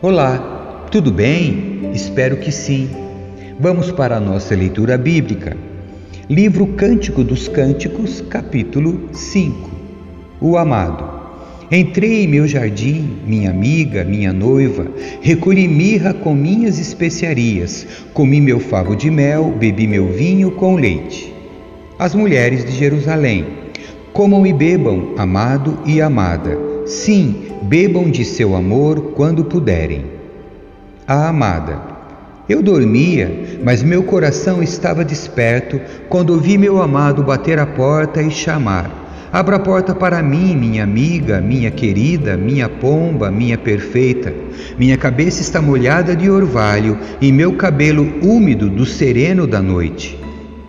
Olá, tudo bem? Espero que sim. Vamos para a nossa leitura bíblica. Livro Cântico dos Cânticos, capítulo 5. O amado. Entrei em meu jardim, minha amiga, minha noiva, recolhi mirra com minhas especiarias, comi meu favo de mel, bebi meu vinho com leite. As mulheres de Jerusalém, comam e bebam, amado e amada. Sim, bebam de seu amor quando puderem. A amada. Eu dormia, mas meu coração estava desperto quando ouvi meu amado bater a porta e chamar. Abra a porta para mim, minha amiga, minha querida, minha pomba, minha perfeita. Minha cabeça está molhada de orvalho e meu cabelo úmido do sereno da noite.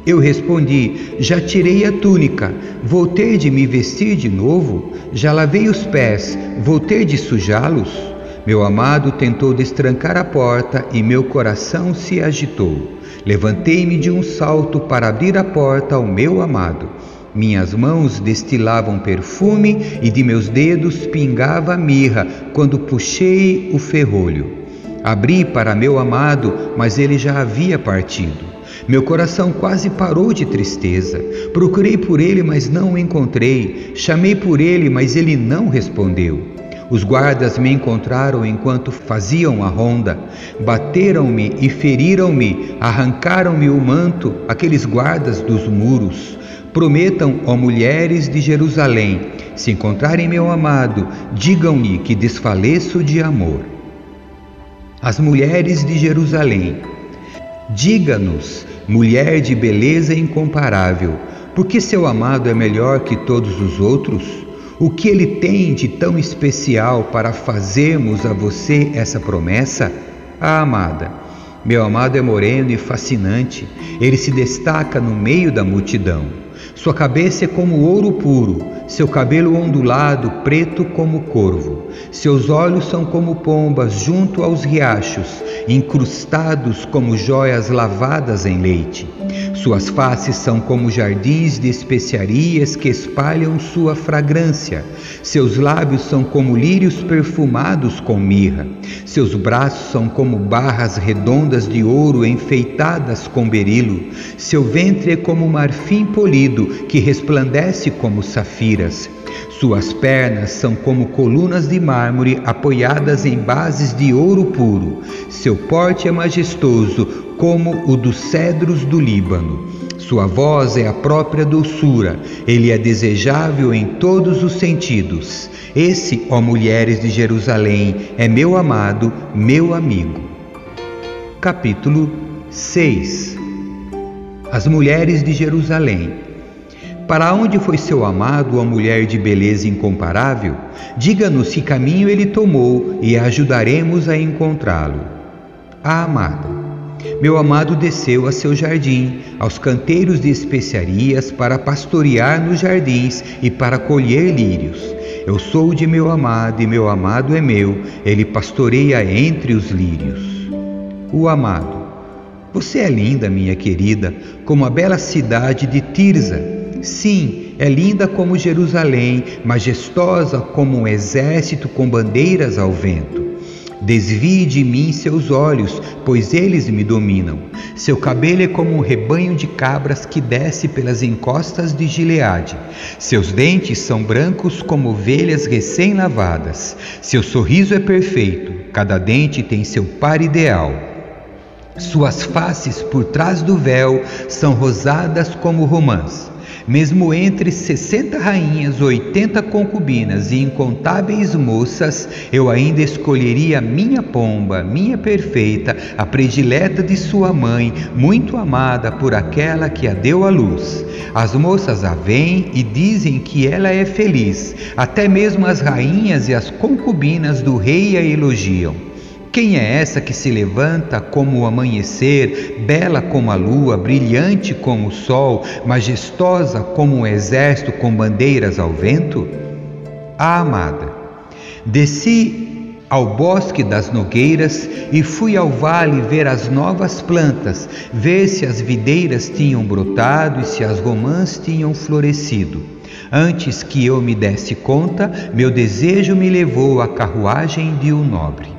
Eu respondi: Já tirei a túnica, vou ter de me vestir de novo? Já lavei os pés, vou ter de sujá-los? Meu amado tentou destrancar a porta e meu coração se agitou. Levantei-me de um salto para abrir a porta ao meu amado. Minhas mãos destilavam perfume e de meus dedos pingava mirra quando puxei o ferrolho. Abri para meu amado, mas ele já havia partido. Meu coração quase parou de tristeza. Procurei por ele, mas não o encontrei. Chamei por ele, mas ele não respondeu. Os guardas me encontraram enquanto faziam a ronda. Bateram-me e feriram-me, arrancaram-me o manto, aqueles guardas dos muros. Prometam, ó mulheres de Jerusalém, se encontrarem meu amado, digam-lhe que desfaleço de amor. As mulheres de Jerusalém, diga-nos mulher de beleza incomparável, porque seu amado é melhor que todos os outros? O que ele tem de tão especial para fazermos a você essa promessa? A amada. Meu amado é moreno e fascinante, ele se destaca no meio da multidão. Sua cabeça é como ouro puro, seu cabelo ondulado, preto como corvo. Seus olhos são como pombas junto aos riachos, incrustados como joias lavadas em leite. Suas faces são como jardins de especiarias que espalham sua fragrância. Seus lábios são como lírios perfumados com mirra. Seus braços são como barras redondas de ouro enfeitadas com berilo. Seu ventre é como marfim polido que resplandece como safiras. Suas pernas são como colunas de mármore apoiadas em bases de ouro puro. Seu porte é majestoso, como o dos cedros do Líbano. Sua voz é a própria doçura, ele é desejável em todos os sentidos. Esse, ó mulheres de Jerusalém, é meu amado, meu amigo. Capítulo 6 As mulheres de Jerusalém para onde foi seu amado, a mulher de beleza incomparável? Diga-nos que caminho ele tomou e ajudaremos a encontrá-lo. A amada. Meu amado desceu a seu jardim, aos canteiros de especiarias, para pastorear nos jardins e para colher lírios. Eu sou de meu amado e meu amado é meu, ele pastoreia entre os lírios. O amado. Você é linda, minha querida, como a bela cidade de Tirza Sim, é linda como Jerusalém, majestosa como um exército com bandeiras ao vento. Desvie de mim seus olhos, pois eles me dominam. Seu cabelo é como um rebanho de cabras que desce pelas encostas de Gileade. Seus dentes são brancos como ovelhas recém-lavadas. Seu sorriso é perfeito, cada dente tem seu par ideal. Suas faces por trás do véu são rosadas como romãs. Mesmo entre sessenta rainhas, oitenta concubinas e incontáveis moças, eu ainda escolheria minha pomba, minha perfeita, a predileta de sua mãe, muito amada por aquela que a deu à luz. As moças a veem e dizem que ela é feliz, até mesmo as rainhas e as concubinas do rei a elogiam. Quem é essa que se levanta como o amanhecer, bela como a lua, brilhante como o sol, majestosa como um exército com bandeiras ao vento? A amada. Desci ao bosque das nogueiras e fui ao vale ver as novas plantas, ver se as videiras tinham brotado e se as romãs tinham florescido. Antes que eu me desse conta, meu desejo me levou à carruagem de um nobre.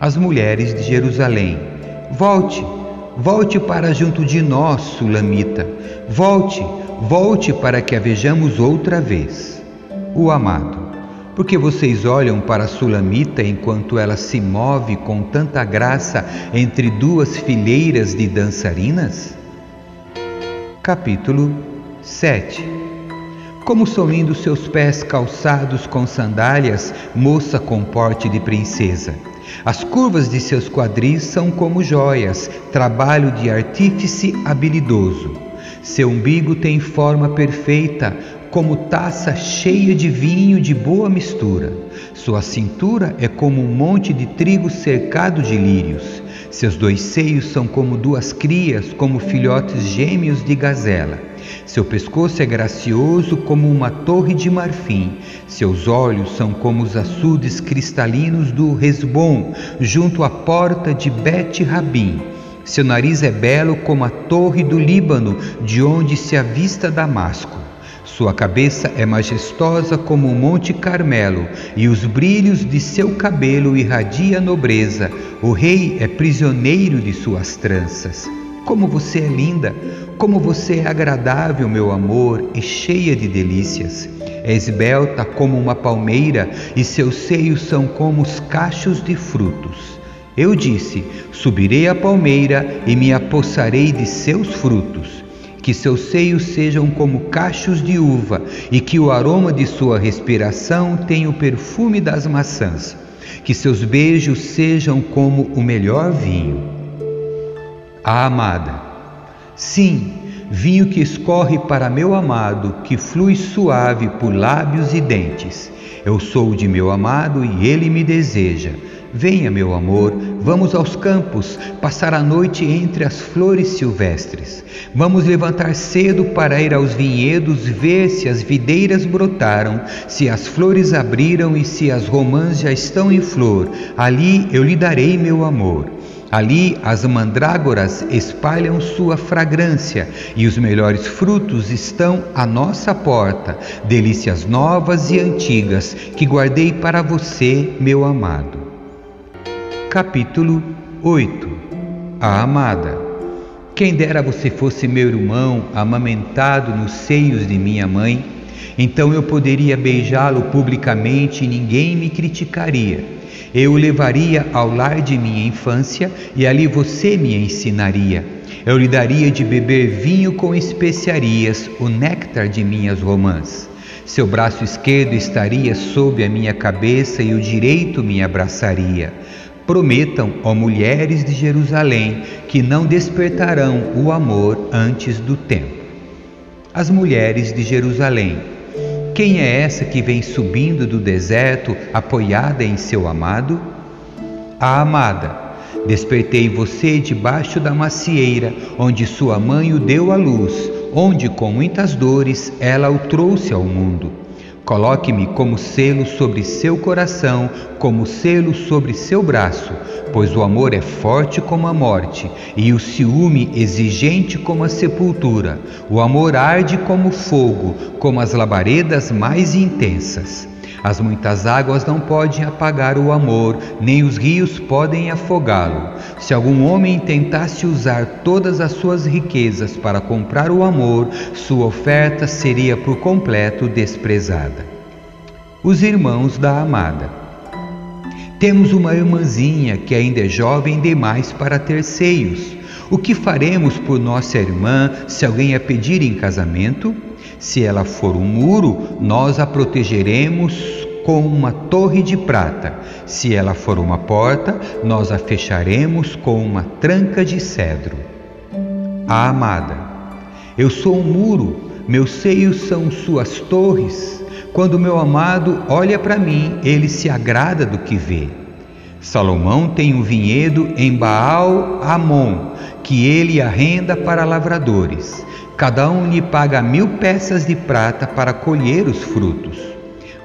As mulheres de Jerusalém, volte, volte para junto de nós, Sulamita, volte, volte para que a vejamos outra vez. O amado, porque vocês olham para Sulamita enquanto ela se move com tanta graça entre duas fileiras de dançarinas? Capítulo 7 Como são lindos seus pés calçados com sandálias, moça com porte de princesa. As curvas de seus quadris são como joias, trabalho de artífice habilidoso. Seu umbigo tem forma perfeita, como taça cheia de vinho de boa mistura. Sua cintura é como um monte de trigo cercado de lírios. Seus dois seios são como duas crias, como filhotes gêmeos de gazela. Seu pescoço é gracioso como uma torre de marfim. Seus olhos são como os açudes cristalinos do Resbom, junto à porta de Bet Rabim. Seu nariz é belo como a torre do Líbano, de onde se avista Damasco. Sua cabeça é majestosa como o Monte Carmelo, e os brilhos de seu cabelo irradia nobreza. O rei é prisioneiro de suas tranças. Como você é linda, como você é agradável, meu amor, e cheia de delícias. É esbelta como uma palmeira, e seus seios são como os cachos de frutos. Eu disse: Subirei à palmeira e me apossarei de seus frutos que seus seios sejam como cachos de uva e que o aroma de sua respiração tenha o perfume das maçãs, que seus beijos sejam como o melhor vinho. A amada. Sim, vinho que escorre para meu amado, que flui suave por lábios e dentes. Eu sou de meu amado e ele me deseja. Venha, meu amor, vamos aos campos, passar a noite entre as flores silvestres. Vamos levantar cedo para ir aos vinhedos ver se as videiras brotaram, se as flores abriram e se as romãs já estão em flor. Ali eu lhe darei meu amor. Ali as mandrágoras espalham sua fragrância e os melhores frutos estão à nossa porta, delícias novas e antigas que guardei para você, meu amado. Capítulo 8 A Amada Quem dera você fosse meu irmão, amamentado nos seios de minha mãe, então eu poderia beijá-lo publicamente e ninguém me criticaria. Eu o levaria ao lar de minha infância e ali você me ensinaria. Eu lhe daria de beber vinho com especiarias, o néctar de minhas romãs. Seu braço esquerdo estaria sob a minha cabeça e o direito me abraçaria. Prometam, ó mulheres de Jerusalém, que não despertarão o amor antes do tempo. As mulheres de Jerusalém. Quem é essa que vem subindo do deserto, apoiada em seu amado? A amada. Despertei você debaixo da macieira, onde sua mãe o deu à luz, onde com muitas dores ela o trouxe ao mundo. Coloque-me como selo sobre seu coração, como selo sobre seu braço, pois o amor é forte como a morte, e o ciúme exigente como a sepultura. O amor arde como fogo, como as labaredas mais intensas. As muitas águas não podem apagar o amor, nem os rios podem afogá-lo. Se algum homem tentasse usar todas as suas riquezas para comprar o amor, sua oferta seria por completo desprezada. Os irmãos da amada. Temos uma irmãzinha que ainda é jovem demais para ter seios. O que faremos por nossa irmã se alguém a pedir em casamento? Se ela for um muro, nós a protegeremos com uma torre de prata. Se ela for uma porta, nós a fecharemos com uma tranca de cedro. A amada. Eu sou um muro, meus seios são suas torres. Quando meu amado olha para mim, ele se agrada do que vê. Salomão tem um vinhedo em Baal Amon, que ele arrenda para lavradores. Cada um lhe paga mil peças de prata para colher os frutos.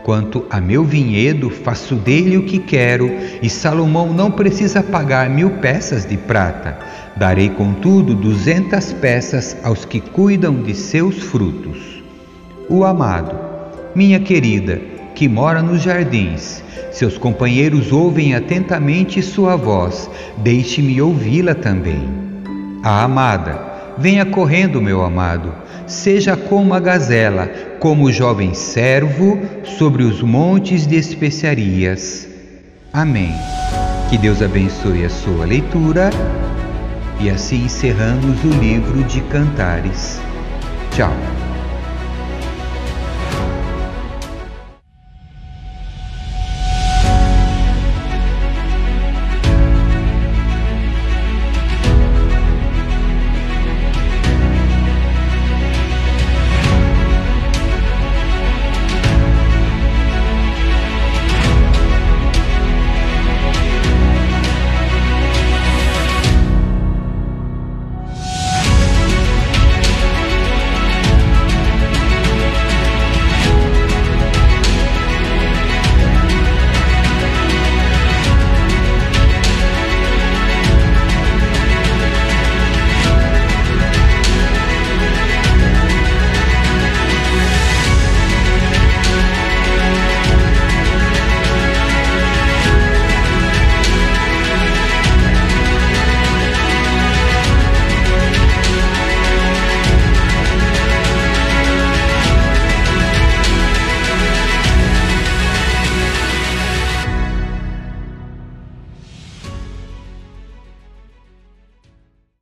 Quanto a meu vinhedo, faço dele o que quero, e Salomão não precisa pagar mil peças de prata. Darei, contudo, duzentas peças aos que cuidam de seus frutos. O amado, minha querida, que mora nos jardins, seus companheiros ouvem atentamente sua voz, deixe-me ouvi-la também. A amada, venha correndo, meu amado, seja como a gazela, como o jovem servo sobre os montes de especiarias. Amém. Que Deus abençoe a sua leitura e assim encerramos o livro de Cantares. Tchau.